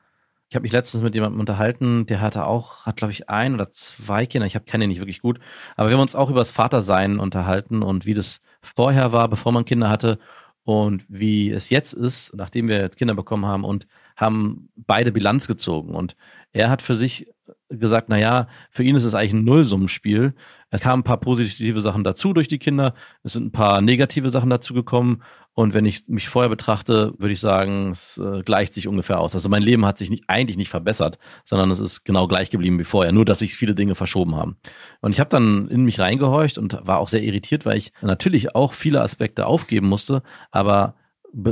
ich habe mich letztens mit jemandem unterhalten, der hatte auch, hat glaube ich ein oder zwei Kinder, ich habe kenne ihn nicht wirklich gut, aber wir haben uns auch über das Vatersein unterhalten und wie das vorher war, bevor man Kinder hatte und wie es jetzt ist, nachdem wir Kinder bekommen haben und haben beide Bilanz gezogen und er hat für sich gesagt, na ja, für ihn ist es eigentlich ein Nullsummenspiel. Es kamen ein paar positive Sachen dazu durch die Kinder, es sind ein paar negative Sachen dazu gekommen und wenn ich mich vorher betrachte, würde ich sagen, es äh, gleicht sich ungefähr aus. Also mein Leben hat sich nicht, eigentlich nicht verbessert, sondern es ist genau gleich geblieben wie vorher, nur dass sich viele Dinge verschoben haben. Und ich habe dann in mich reingehorcht und war auch sehr irritiert, weil ich natürlich auch viele Aspekte aufgeben musste, aber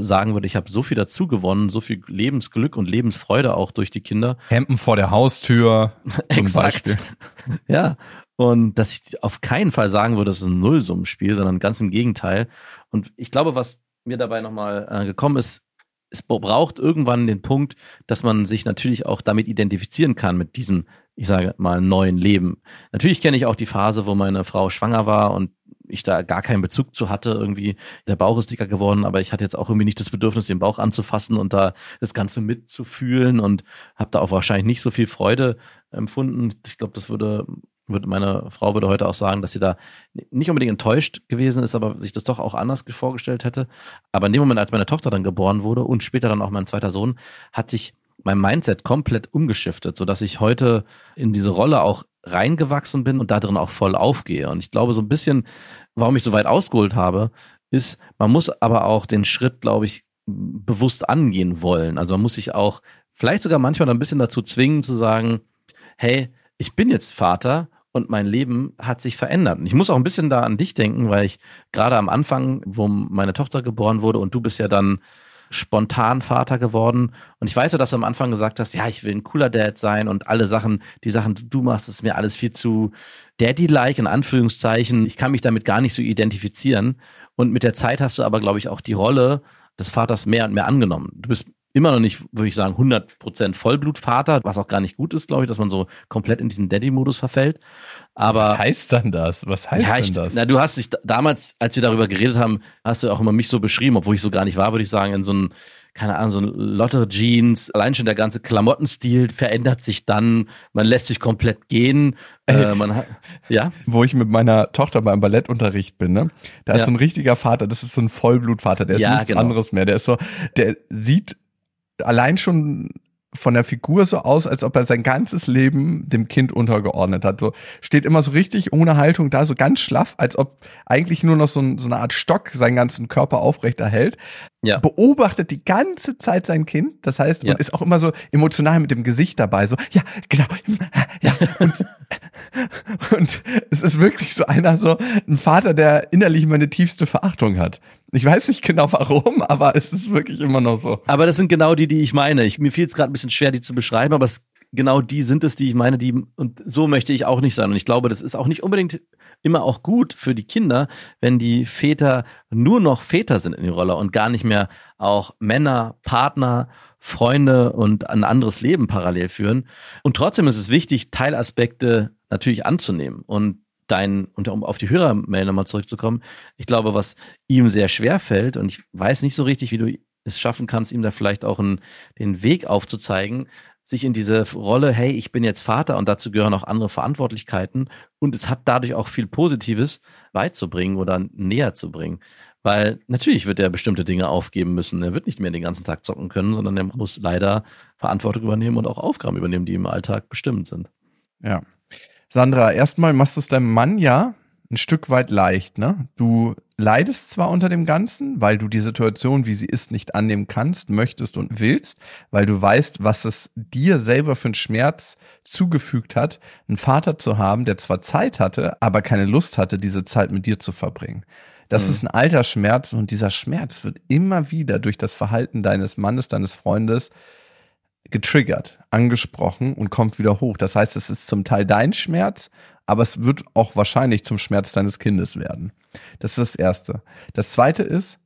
sagen würde, ich habe so viel dazu gewonnen, so viel Lebensglück und Lebensfreude auch durch die Kinder. Hemden vor der Haustür zum Beispiel. ja, und dass ich auf keinen Fall sagen würde, es ist ein Nullsummenspiel, sondern ganz im Gegenteil. Und ich glaube, was mir dabei nochmal äh, gekommen ist, es braucht irgendwann den Punkt, dass man sich natürlich auch damit identifizieren kann, mit diesem, ich sage mal, neuen Leben. Natürlich kenne ich auch die Phase, wo meine Frau schwanger war und ich da gar keinen Bezug zu hatte. Irgendwie der Bauch ist dicker geworden, aber ich hatte jetzt auch irgendwie nicht das Bedürfnis, den Bauch anzufassen und da das Ganze mitzufühlen und habe da auch wahrscheinlich nicht so viel Freude empfunden. Ich glaube, das würde würde meine Frau würde heute auch sagen, dass sie da nicht unbedingt enttäuscht gewesen ist, aber sich das doch auch anders vorgestellt hätte. Aber in dem Moment, als meine Tochter dann geboren wurde und später dann auch mein zweiter Sohn, hat sich mein Mindset komplett umgeschiftet, sodass ich heute in diese Rolle auch reingewachsen bin und da drin auch voll aufgehe. Und ich glaube, so ein bisschen, warum ich so weit ausgeholt habe, ist, man muss aber auch den Schritt, glaube ich, bewusst angehen wollen. Also man muss sich auch vielleicht sogar manchmal ein bisschen dazu zwingen zu sagen, hey, ich bin jetzt Vater und mein Leben hat sich verändert. Und ich muss auch ein bisschen da an dich denken, weil ich gerade am Anfang, wo meine Tochter geboren wurde und du bist ja dann spontan Vater geworden. Und ich weiß ja, dass du am Anfang gesagt hast, ja, ich will ein cooler Dad sein und alle Sachen, die Sachen, die du machst, ist mir alles viel zu Daddy-like, in Anführungszeichen. Ich kann mich damit gar nicht so identifizieren. Und mit der Zeit hast du aber, glaube ich, auch die Rolle des Vaters mehr und mehr angenommen. Du bist immer noch nicht, würde ich sagen, 100% Vollblutvater, was auch gar nicht gut ist, glaube ich, dass man so komplett in diesen Daddy-Modus verfällt. Aber was heißt dann das? Was heißt ja, ich, denn das? Na, du hast dich damals, als wir darüber geredet haben, hast du auch immer mich so beschrieben, obwohl ich so gar nicht war, würde ich sagen, in so ein keine Ahnung, so ein Lotte Jeans, allein schon der ganze Klamottenstil verändert sich dann, man lässt sich komplett gehen. Äh, man hat, ja. Wo ich mit meiner Tochter beim Ballettunterricht bin, ne? Da ist ja. so ein richtiger Vater, das ist so ein Vollblutvater, der ist ja, nichts genau. anderes mehr. Der ist so, der sieht allein schon von der Figur so aus, als ob er sein ganzes Leben dem Kind untergeordnet hat. So steht immer so richtig ohne Haltung da, so ganz schlaff, als ob eigentlich nur noch so, ein, so eine Art Stock seinen ganzen Körper aufrecht erhält. Ja. Beobachtet die ganze Zeit sein Kind, das heißt, ja. und ist auch immer so emotional mit dem Gesicht dabei, so, ja, genau, ja. Und, und es ist wirklich so einer, so ein Vater, der innerlich meine tiefste Verachtung hat. Ich weiß nicht genau warum, aber es ist wirklich immer noch so. Aber das sind genau die, die ich meine. Ich, mir fiel es gerade ein bisschen schwer, die zu beschreiben, aber es, genau die sind es, die ich meine, die, und so möchte ich auch nicht sein. Und ich glaube, das ist auch nicht unbedingt immer auch gut für die Kinder, wenn die Väter nur noch Väter sind in die Rolle und gar nicht mehr auch Männer, Partner, Freunde und ein anderes Leben parallel führen. Und trotzdem ist es wichtig, Teilaspekte natürlich anzunehmen. Und dein, und um auf die Hörermail nochmal zurückzukommen, ich glaube, was ihm sehr schwer fällt, und ich weiß nicht so richtig, wie du es schaffen kannst, ihm da vielleicht auch einen, den Weg aufzuzeigen, sich in diese Rolle, hey, ich bin jetzt Vater und dazu gehören auch andere Verantwortlichkeiten und es hat dadurch auch viel Positives beizubringen oder näher zu bringen. Weil natürlich wird er bestimmte Dinge aufgeben müssen. Er wird nicht mehr den ganzen Tag zocken können, sondern er muss leider Verantwortung übernehmen und auch Aufgaben übernehmen, die im Alltag bestimmt sind. Ja, Sandra, erstmal machst du es deinem Mann ja ein Stück weit leicht, ne? Du leidest zwar unter dem Ganzen, weil du die Situation, wie sie ist, nicht annehmen kannst, möchtest und willst, weil du weißt, was es dir selber für einen Schmerz zugefügt hat, einen Vater zu haben, der zwar Zeit hatte, aber keine Lust hatte, diese Zeit mit dir zu verbringen. Das mhm. ist ein alter Schmerz und dieser Schmerz wird immer wieder durch das Verhalten deines Mannes, deines Freundes getriggert, angesprochen und kommt wieder hoch. Das heißt, es ist zum Teil dein Schmerz, aber es wird auch wahrscheinlich zum Schmerz deines Kindes werden. Das ist das Erste. Das Zweite ist,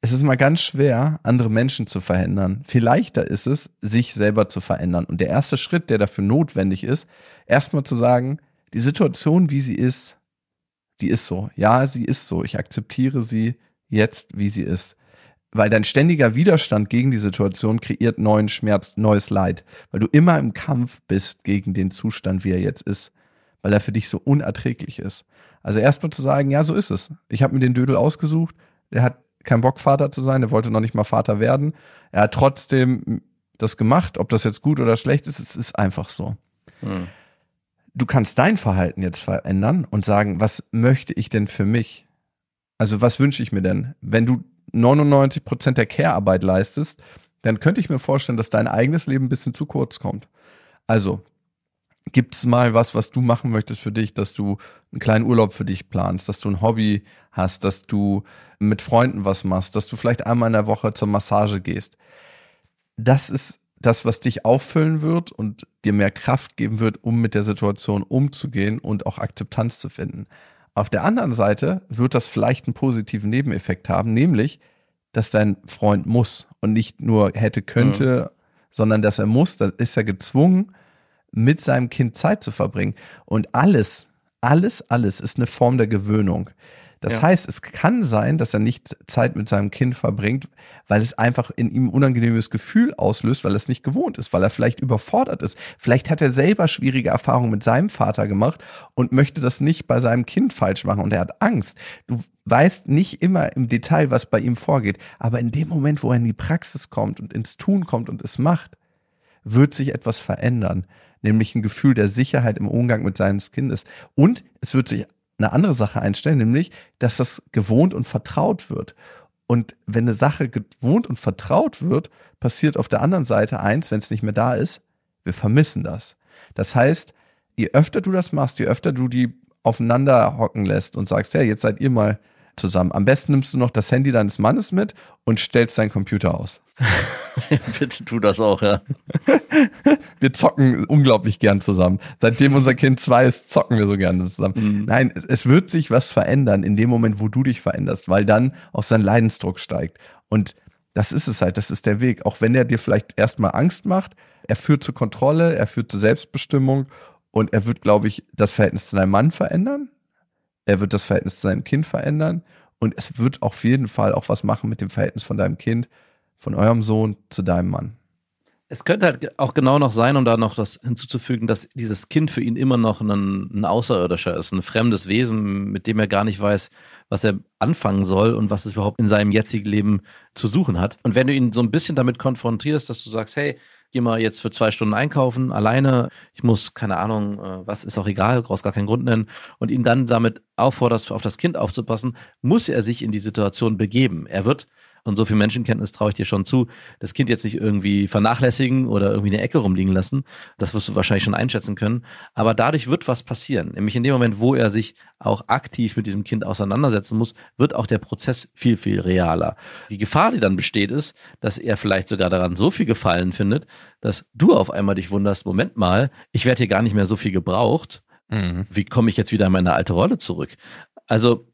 es ist mal ganz schwer, andere Menschen zu verändern. Viel leichter ist es, sich selber zu verändern. Und der erste Schritt, der dafür notwendig ist, erstmal zu sagen, die Situation, wie sie ist, die ist so. Ja, sie ist so. Ich akzeptiere sie jetzt, wie sie ist weil dein ständiger Widerstand gegen die Situation kreiert neuen Schmerz, neues Leid, weil du immer im Kampf bist gegen den Zustand, wie er jetzt ist, weil er für dich so unerträglich ist. Also erstmal zu sagen, ja, so ist es. Ich habe mir den Dödel ausgesucht, der hat keinen Bock Vater zu sein, der wollte noch nicht mal Vater werden. Er hat trotzdem das gemacht, ob das jetzt gut oder schlecht ist, es ist einfach so. Hm. Du kannst dein Verhalten jetzt verändern und sagen, was möchte ich denn für mich? Also was wünsche ich mir denn? Wenn du 99 Prozent der Care-Arbeit leistest, dann könnte ich mir vorstellen, dass dein eigenes Leben ein bisschen zu kurz kommt. Also gibt es mal was, was du machen möchtest für dich, dass du einen kleinen Urlaub für dich planst, dass du ein Hobby hast, dass du mit Freunden was machst, dass du vielleicht einmal in der Woche zur Massage gehst. Das ist das, was dich auffüllen wird und dir mehr Kraft geben wird, um mit der Situation umzugehen und auch Akzeptanz zu finden. Auf der anderen Seite wird das vielleicht einen positiven Nebeneffekt haben, nämlich, dass dein Freund muss und nicht nur hätte, könnte, mhm. sondern dass er muss, dann ist er gezwungen, mit seinem Kind Zeit zu verbringen. Und alles, alles, alles ist eine Form der Gewöhnung. Das ja. heißt, es kann sein, dass er nicht Zeit mit seinem Kind verbringt, weil es einfach in ihm ein unangenehmes Gefühl auslöst, weil er es nicht gewohnt ist, weil er vielleicht überfordert ist. Vielleicht hat er selber schwierige Erfahrungen mit seinem Vater gemacht und möchte das nicht bei seinem Kind falsch machen und er hat Angst. Du weißt nicht immer im Detail, was bei ihm vorgeht, aber in dem Moment, wo er in die Praxis kommt und ins Tun kommt und es macht, wird sich etwas verändern, nämlich ein Gefühl der Sicherheit im Umgang mit seines Kindes. Und es wird sich eine andere Sache einstellen, nämlich, dass das gewohnt und vertraut wird. Und wenn eine Sache gewohnt und vertraut wird, passiert auf der anderen Seite eins, wenn es nicht mehr da ist, wir vermissen das. Das heißt, je öfter du das machst, je öfter du die aufeinander hocken lässt und sagst, ja, jetzt seid ihr mal zusammen. Am besten nimmst du noch das Handy deines Mannes mit und stellst deinen Computer aus. Bitte tu das auch, ja. wir zocken unglaublich gern zusammen. Seitdem unser Kind zwei ist, zocken wir so gerne zusammen. Mhm. Nein, es wird sich was verändern in dem Moment, wo du dich veränderst, weil dann auch sein Leidensdruck steigt. Und das ist es halt, das ist der Weg. Auch wenn er dir vielleicht erstmal Angst macht, er führt zur Kontrolle, er führt zur Selbstbestimmung und er wird, glaube ich, das Verhältnis zu deinem Mann verändern er wird das Verhältnis zu seinem Kind verändern und es wird auf jeden Fall auch was machen mit dem Verhältnis von deinem Kind, von eurem Sohn zu deinem Mann. Es könnte halt auch genau noch sein, um da noch das hinzuzufügen, dass dieses Kind für ihn immer noch ein, ein Außerirdischer ist, ein fremdes Wesen, mit dem er gar nicht weiß, was er anfangen soll und was es überhaupt in seinem jetzigen Leben zu suchen hat. Und wenn du ihn so ein bisschen damit konfrontierst, dass du sagst, hey, geh mal jetzt für zwei Stunden einkaufen, alleine, ich muss, keine Ahnung, äh, was ist auch egal, brauchst gar keinen Grund nennen, und ihn dann damit aufforderst, auf das Kind aufzupassen, muss er sich in die Situation begeben. Er wird und so viel Menschenkenntnis traue ich dir schon zu, das Kind jetzt nicht irgendwie vernachlässigen oder irgendwie in der Ecke rumliegen lassen. Das wirst du wahrscheinlich schon einschätzen können. Aber dadurch wird was passieren. Nämlich in dem Moment, wo er sich auch aktiv mit diesem Kind auseinandersetzen muss, wird auch der Prozess viel, viel realer. Die Gefahr, die dann besteht, ist, dass er vielleicht sogar daran so viel Gefallen findet, dass du auf einmal dich wunderst, Moment mal, ich werde hier gar nicht mehr so viel gebraucht. Mhm. Wie komme ich jetzt wieder in meine alte Rolle zurück? Also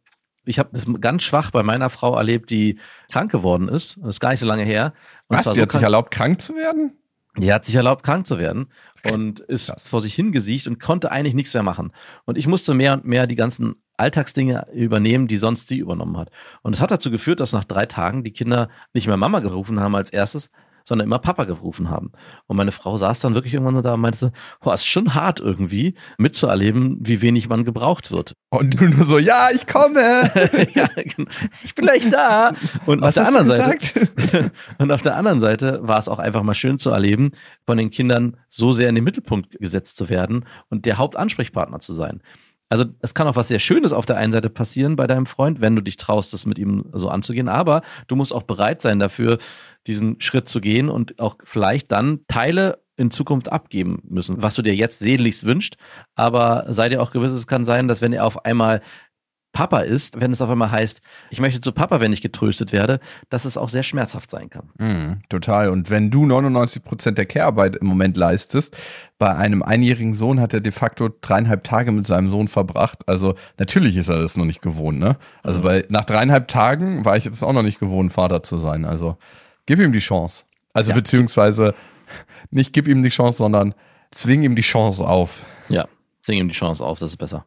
ich habe das ganz schwach bei meiner Frau erlebt, die krank geworden ist. Das ist gar nicht so lange her. Und Was? Die so hat sich erlaubt, krank zu werden? Die hat sich erlaubt, krank zu werden und ist Krass. vor sich hingesiegt und konnte eigentlich nichts mehr machen. Und ich musste mehr und mehr die ganzen Alltagsdinge übernehmen, die sonst sie übernommen hat. Und es hat dazu geführt, dass nach drei Tagen die Kinder nicht mehr Mama gerufen haben als erstes, sondern immer Papa gerufen haben. Und meine Frau saß dann wirklich irgendwann da und meinte, boah, ist schon hart irgendwie mitzuerleben, wie wenig man gebraucht wird. Und du nur so, ja, ich komme. ja, genau. ich bin gleich da. Und Was auf der anderen Seite, und auf der anderen Seite war es auch einfach mal schön zu erleben, von den Kindern so sehr in den Mittelpunkt gesetzt zu werden und der Hauptansprechpartner zu sein. Also es kann auch was sehr Schönes auf der einen Seite passieren bei deinem Freund, wenn du dich traust, das mit ihm so anzugehen. Aber du musst auch bereit sein dafür, diesen Schritt zu gehen und auch vielleicht dann Teile in Zukunft abgeben müssen, was du dir jetzt sehnlichst wünscht. Aber sei dir auch gewiss, es kann sein, dass wenn er auf einmal Papa ist, wenn es auf einmal heißt, ich möchte zu Papa, wenn ich getröstet werde, dass es auch sehr schmerzhaft sein kann. Mm, total. Und wenn du 99 Prozent der Care-Arbeit im Moment leistest, bei einem einjährigen Sohn hat er de facto dreieinhalb Tage mit seinem Sohn verbracht. Also natürlich ist er das noch nicht gewohnt, ne? Also mhm. bei, nach dreieinhalb Tagen war ich jetzt auch noch nicht gewohnt, Vater zu sein. Also gib ihm die Chance. Also ja. beziehungsweise nicht gib ihm die Chance, sondern zwing ihm die Chance auf. Ja, zwing ihm die Chance auf, das ist besser.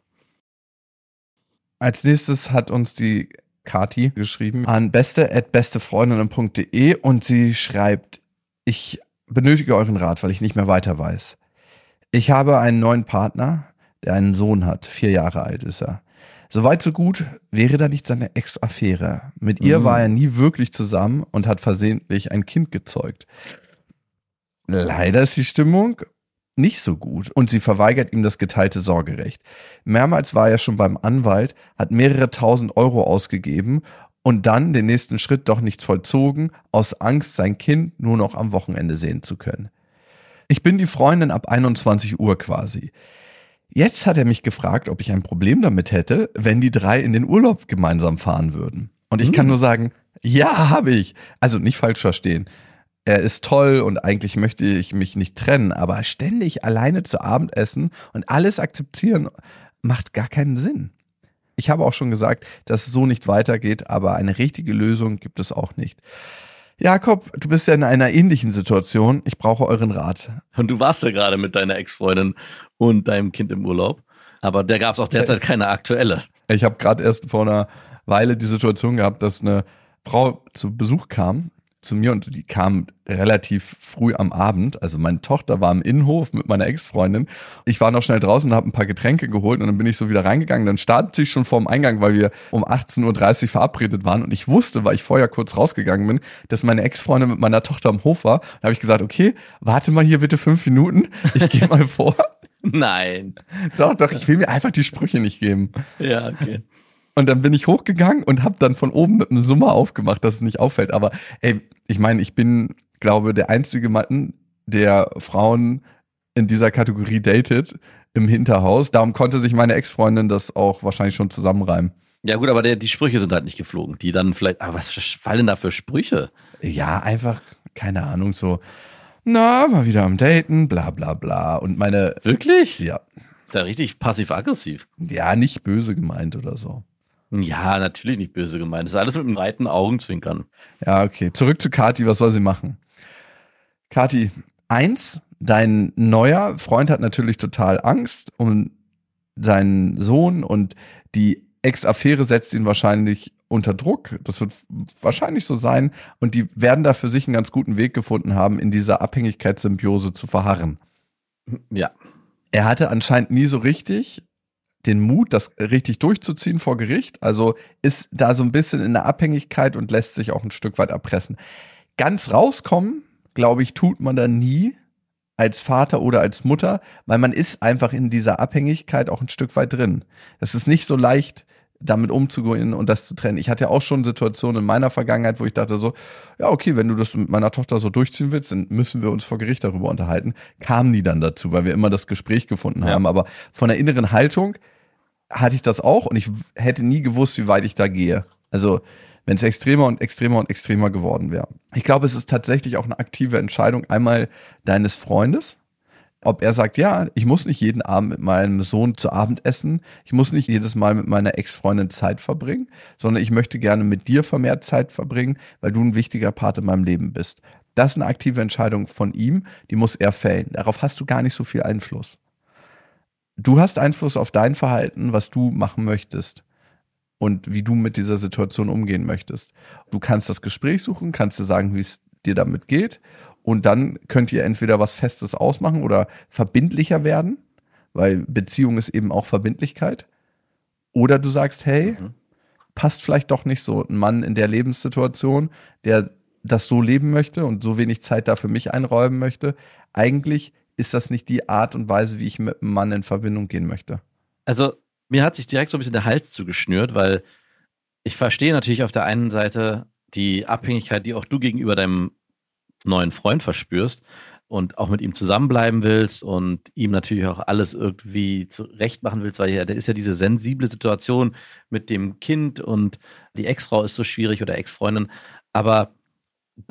Als nächstes hat uns die Kati geschrieben an beste.bestefreundinnen.de und sie schreibt, ich benötige euren Rat, weil ich nicht mehr weiter weiß. Ich habe einen neuen Partner, der einen Sohn hat, vier Jahre alt ist er. Soweit so gut, wäre da nicht seine Ex-Affäre. Mit ihr mhm. war er nie wirklich zusammen und hat versehentlich ein Kind gezeugt. Leider ist die Stimmung nicht so gut und sie verweigert ihm das geteilte Sorgerecht. Mehrmals war er schon beim Anwalt, hat mehrere tausend Euro ausgegeben und dann den nächsten Schritt doch nichts vollzogen, aus Angst, sein Kind nur noch am Wochenende sehen zu können. Ich bin die Freundin ab 21 Uhr quasi. Jetzt hat er mich gefragt, ob ich ein Problem damit hätte, wenn die drei in den Urlaub gemeinsam fahren würden. Und ich kann nur sagen, ja, habe ich. Also nicht falsch verstehen. Er ist toll und eigentlich möchte ich mich nicht trennen, aber ständig alleine zu Abendessen und alles akzeptieren macht gar keinen Sinn. Ich habe auch schon gesagt, dass es so nicht weitergeht, aber eine richtige Lösung gibt es auch nicht. Jakob, du bist ja in einer ähnlichen Situation. Ich brauche euren Rat. Und du warst ja gerade mit deiner Ex-Freundin und deinem Kind im Urlaub. Aber der gab es auch derzeit keine aktuelle. Ich habe gerade erst vor einer Weile die Situation gehabt, dass eine Frau zu Besuch kam zu mir und die kam relativ früh am Abend. Also meine Tochter war im Innenhof mit meiner Ex-Freundin. Ich war noch schnell draußen und habe ein paar Getränke geholt und dann bin ich so wieder reingegangen. Dann startet sie schon vorm Eingang, weil wir um 18.30 Uhr verabredet waren und ich wusste, weil ich vorher kurz rausgegangen bin, dass meine Ex-Freundin mit meiner Tochter am Hof war. Da habe ich gesagt, okay, warte mal hier bitte fünf Minuten. Ich gehe mal vor. Nein. Doch, doch, ich will mir einfach die Sprüche nicht geben. Ja, okay. Und dann bin ich hochgegangen und habe dann von oben mit einem Summer aufgemacht, dass es nicht auffällt. Aber ey, ich meine, ich bin, glaube, der einzige Mann, der Frauen in dieser Kategorie datet im Hinterhaus. Darum konnte sich meine Ex-Freundin das auch wahrscheinlich schon zusammenreimen. Ja, gut, aber der, die Sprüche sind halt nicht geflogen. Die dann vielleicht, aber was fallen da für Sprüche? Ja, einfach, keine Ahnung, so, na, mal wieder am Daten, bla bla bla. Und meine. Wirklich? Ja. Ist ja richtig passiv-aggressiv. Ja, nicht böse gemeint oder so. Ja, natürlich nicht böse gemeint. Das ist alles mit einem breiten Augenzwinkern. Ja, okay. Zurück zu Kati, was soll sie machen? Kati, eins, dein neuer Freund hat natürlich total Angst um seinen Sohn und die Ex-Affäre setzt ihn wahrscheinlich unter Druck. Das wird wahrscheinlich so sein. Und die werden da für sich einen ganz guten Weg gefunden haben, in dieser Abhängigkeitssymbiose zu verharren. Ja. Er hatte anscheinend nie so richtig den Mut, das richtig durchzuziehen vor Gericht. Also ist da so ein bisschen in der Abhängigkeit und lässt sich auch ein Stück weit erpressen. Ganz rauskommen, glaube ich, tut man da nie als Vater oder als Mutter, weil man ist einfach in dieser Abhängigkeit auch ein Stück weit drin. Es ist nicht so leicht, damit umzugehen und das zu trennen. Ich hatte ja auch schon Situationen in meiner Vergangenheit, wo ich dachte so, ja, okay, wenn du das mit meiner Tochter so durchziehen willst, dann müssen wir uns vor Gericht darüber unterhalten. Kamen die dann dazu, weil wir immer das Gespräch gefunden haben. Aber von der inneren Haltung hatte ich das auch und ich hätte nie gewusst, wie weit ich da gehe. Also wenn es extremer und extremer und extremer geworden wäre. Ich glaube, es ist tatsächlich auch eine aktive Entscheidung einmal deines Freundes, ob er sagt, ja, ich muss nicht jeden Abend mit meinem Sohn zu Abend essen, ich muss nicht jedes Mal mit meiner Ex-Freundin Zeit verbringen, sondern ich möchte gerne mit dir vermehrt Zeit verbringen, weil du ein wichtiger Part in meinem Leben bist. Das ist eine aktive Entscheidung von ihm, die muss er fällen. Darauf hast du gar nicht so viel Einfluss. Du hast Einfluss auf dein Verhalten, was du machen möchtest und wie du mit dieser Situation umgehen möchtest. Du kannst das Gespräch suchen, kannst dir sagen, wie es dir damit geht und dann könnt ihr entweder was Festes ausmachen oder verbindlicher werden, weil Beziehung ist eben auch Verbindlichkeit. Oder du sagst, hey, mhm. passt vielleicht doch nicht so. Ein Mann in der Lebenssituation, der das so leben möchte und so wenig Zeit da für mich einräumen möchte, eigentlich ist das nicht die Art und Weise, wie ich mit einem Mann in Verbindung gehen möchte. Also mir hat sich direkt so ein bisschen der Hals zugeschnürt, weil ich verstehe natürlich auf der einen Seite die Abhängigkeit, die auch du gegenüber deinem neuen Freund verspürst und auch mit ihm zusammenbleiben willst und ihm natürlich auch alles irgendwie zurecht machen willst, weil ja, der ist ja diese sensible Situation mit dem Kind und die Ex-Frau ist so schwierig oder Ex-Freundin. Aber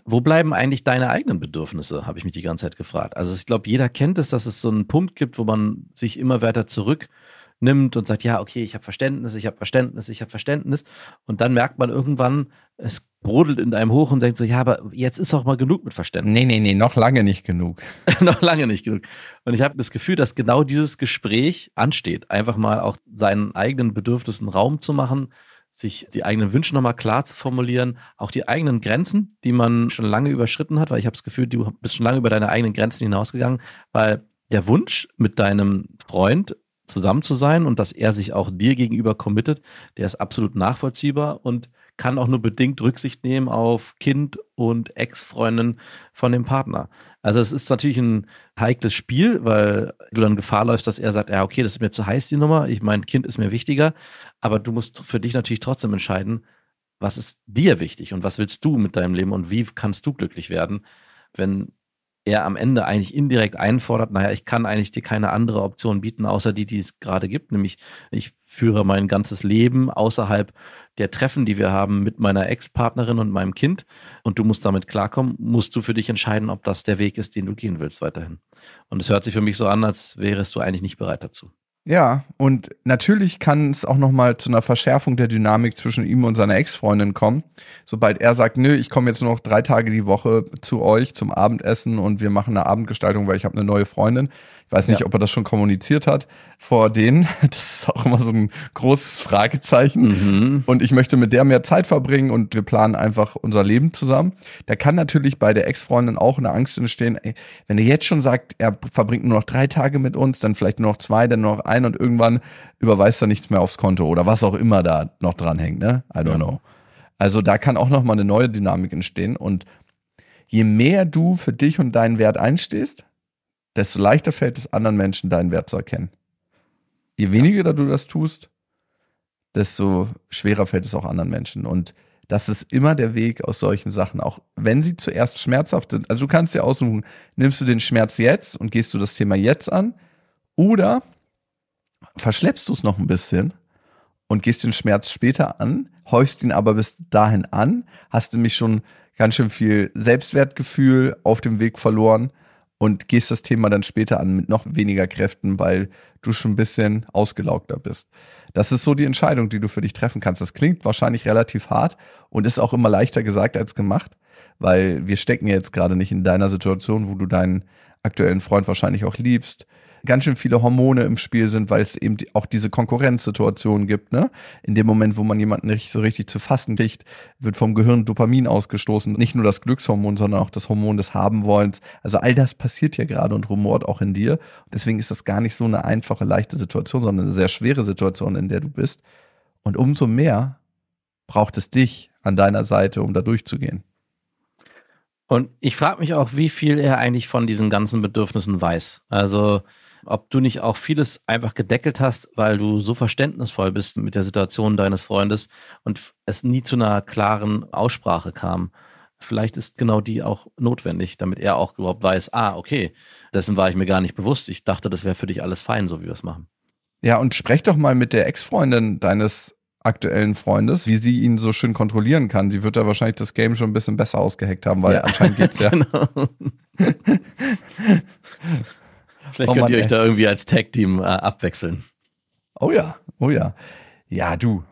wo bleiben eigentlich deine eigenen Bedürfnisse, habe ich mich die ganze Zeit gefragt. Also ich glaube, jeder kennt es, dass es so einen Punkt gibt, wo man sich immer weiter zurücknimmt und sagt, ja, okay, ich habe Verständnis, ich habe Verständnis, ich habe Verständnis. Und dann merkt man irgendwann, es brodelt in einem hoch und denkt so, ja, aber jetzt ist auch mal genug mit Verständnis. Nee, nee, nee, noch lange nicht genug. noch lange nicht genug. Und ich habe das Gefühl, dass genau dieses Gespräch ansteht. Einfach mal auch seinen eigenen Bedürfnissen Raum zu machen, sich die eigenen Wünsche nochmal klar zu formulieren, auch die eigenen Grenzen, die man schon lange überschritten hat, weil ich habe das Gefühl, du bist schon lange über deine eigenen Grenzen hinausgegangen, weil der Wunsch mit deinem Freund zusammen zu sein und dass er sich auch dir gegenüber committet, der ist absolut nachvollziehbar und kann auch nur bedingt Rücksicht nehmen auf Kind und Ex-Freundin von dem Partner. Also es ist natürlich ein heikles Spiel, weil du dann Gefahr läufst, dass er sagt, ja, okay, das ist mir zu heiß, die Nummer, ich mein Kind ist mir wichtiger, aber du musst für dich natürlich trotzdem entscheiden, was ist dir wichtig und was willst du mit deinem Leben und wie kannst du glücklich werden, wenn er am Ende eigentlich indirekt einfordert, naja, ich kann eigentlich dir keine andere Option bieten, außer die, die es gerade gibt, nämlich ich führe mein ganzes Leben außerhalb der Treffen, die wir haben mit meiner Ex-Partnerin und meinem Kind und du musst damit klarkommen, musst du für dich entscheiden, ob das der Weg ist, den du gehen willst weiterhin. Und es hört sich für mich so an, als wärest du eigentlich nicht bereit dazu. Ja, und natürlich kann es auch nochmal zu einer Verschärfung der Dynamik zwischen ihm und seiner Ex-Freundin kommen. Sobald er sagt, nö, ich komme jetzt nur noch drei Tage die Woche zu euch zum Abendessen und wir machen eine Abendgestaltung, weil ich habe eine neue Freundin, weiß nicht, ja. ob er das schon kommuniziert hat vor denen. Das ist auch immer so ein großes Fragezeichen. Mhm. Und ich möchte mit der mehr Zeit verbringen und wir planen einfach unser Leben zusammen. Da kann natürlich bei der Ex-Freundin auch eine Angst entstehen, ey, wenn er jetzt schon sagt, er verbringt nur noch drei Tage mit uns, dann vielleicht nur noch zwei, dann nur noch ein und irgendwann überweist er nichts mehr aufs Konto oder was auch immer da noch dran hängt, ne? I don't ja. know. Also da kann auch noch mal eine neue Dynamik entstehen und je mehr du für dich und deinen Wert einstehst, desto leichter fällt es anderen Menschen, deinen Wert zu erkennen. Je weniger ja. du das tust, desto schwerer fällt es auch anderen Menschen. Und das ist immer der Weg aus solchen Sachen, auch wenn sie zuerst schmerzhaft sind. Also du kannst dir aussuchen, nimmst du den Schmerz jetzt und gehst du das Thema jetzt an oder verschleppst du es noch ein bisschen und gehst den Schmerz später an, häufst ihn aber bis dahin an, hast nämlich schon ganz schön viel Selbstwertgefühl auf dem Weg verloren und gehst das Thema dann später an mit noch weniger Kräften, weil du schon ein bisschen ausgelaugter bist. Das ist so die Entscheidung, die du für dich treffen kannst. Das klingt wahrscheinlich relativ hart und ist auch immer leichter gesagt als gemacht, weil wir stecken jetzt gerade nicht in deiner Situation, wo du deinen aktuellen Freund wahrscheinlich auch liebst, ganz schön viele Hormone im Spiel sind, weil es eben auch diese Konkurrenzsituation gibt. Ne? In dem Moment, wo man jemanden nicht so richtig zu fassen kriegt, wird vom Gehirn Dopamin ausgestoßen. Nicht nur das Glückshormon, sondern auch das Hormon des Habenwollens. Also all das passiert ja gerade und rumort auch in dir. Deswegen ist das gar nicht so eine einfache, leichte Situation, sondern eine sehr schwere Situation, in der du bist. Und umso mehr braucht es dich an deiner Seite, um da durchzugehen. Und ich frage mich auch, wie viel er eigentlich von diesen ganzen Bedürfnissen weiß. Also ob du nicht auch vieles einfach gedeckelt hast, weil du so verständnisvoll bist mit der Situation deines Freundes und es nie zu einer klaren Aussprache kam. Vielleicht ist genau die auch notwendig, damit er auch überhaupt weiß, ah, okay, dessen war ich mir gar nicht bewusst. Ich dachte, das wäre für dich alles fein, so wie wir es machen. Ja, und sprech doch mal mit der Ex-Freundin deines aktuellen Freundes, wie sie ihn so schön kontrollieren kann. Sie wird da wahrscheinlich das Game schon ein bisschen besser ausgeheckt haben, weil ja. anscheinend geht's ja. genau. Vielleicht oh, könnt Mann, ihr euch ey. da irgendwie als Tag-Team äh, abwechseln. Oh ja, oh ja. Ja, du,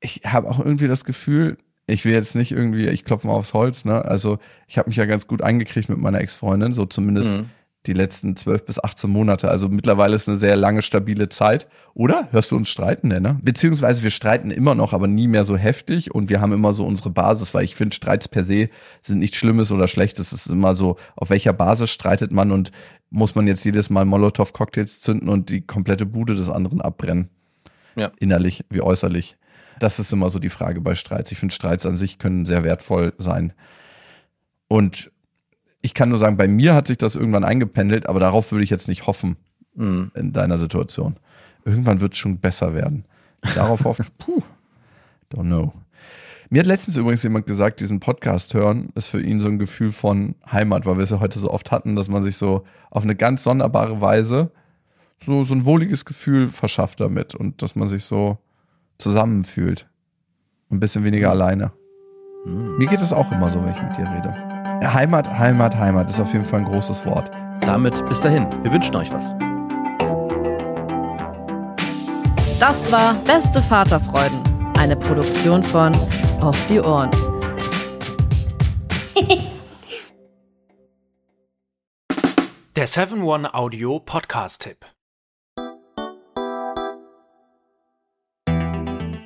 ich habe auch irgendwie das Gefühl, ich will jetzt nicht irgendwie, ich klopfe mal aufs Holz, ne? Also ich habe mich ja ganz gut eingekriegt mit meiner Ex-Freundin, so zumindest mhm die letzten zwölf bis 18 Monate. Also mittlerweile ist eine sehr lange, stabile Zeit. Oder? Hörst du uns streiten, ne? Beziehungsweise wir streiten immer noch, aber nie mehr so heftig und wir haben immer so unsere Basis, weil ich finde, Streits per se sind nichts Schlimmes oder Schlechtes. Es ist immer so, auf welcher Basis streitet man und muss man jetzt jedes Mal Molotow-Cocktails zünden und die komplette Bude des anderen abbrennen. Ja. Innerlich wie äußerlich. Das ist immer so die Frage bei Streits. Ich finde, Streits an sich können sehr wertvoll sein. Und ich kann nur sagen, bei mir hat sich das irgendwann eingependelt, aber darauf würde ich jetzt nicht hoffen mhm. in deiner Situation. Irgendwann wird es schon besser werden. Darauf hoffen, puh, don't know. Mir hat letztens übrigens jemand gesagt, diesen Podcast hören ist für ihn so ein Gefühl von Heimat, weil wir es ja heute so oft hatten, dass man sich so auf eine ganz sonderbare Weise so, so ein wohliges Gefühl verschafft damit und dass man sich so zusammenfühlt. Ein bisschen weniger alleine. Mhm. Mir geht es auch immer so, wenn ich mit dir rede. Heimat, Heimat, Heimat ist auf jeden Fall ein großes Wort. Damit bis dahin. Wir wünschen euch was. Das war Beste Vaterfreuden, eine Produktion von Auf die Ohren. Der 7-One-Audio Podcast-Tipp.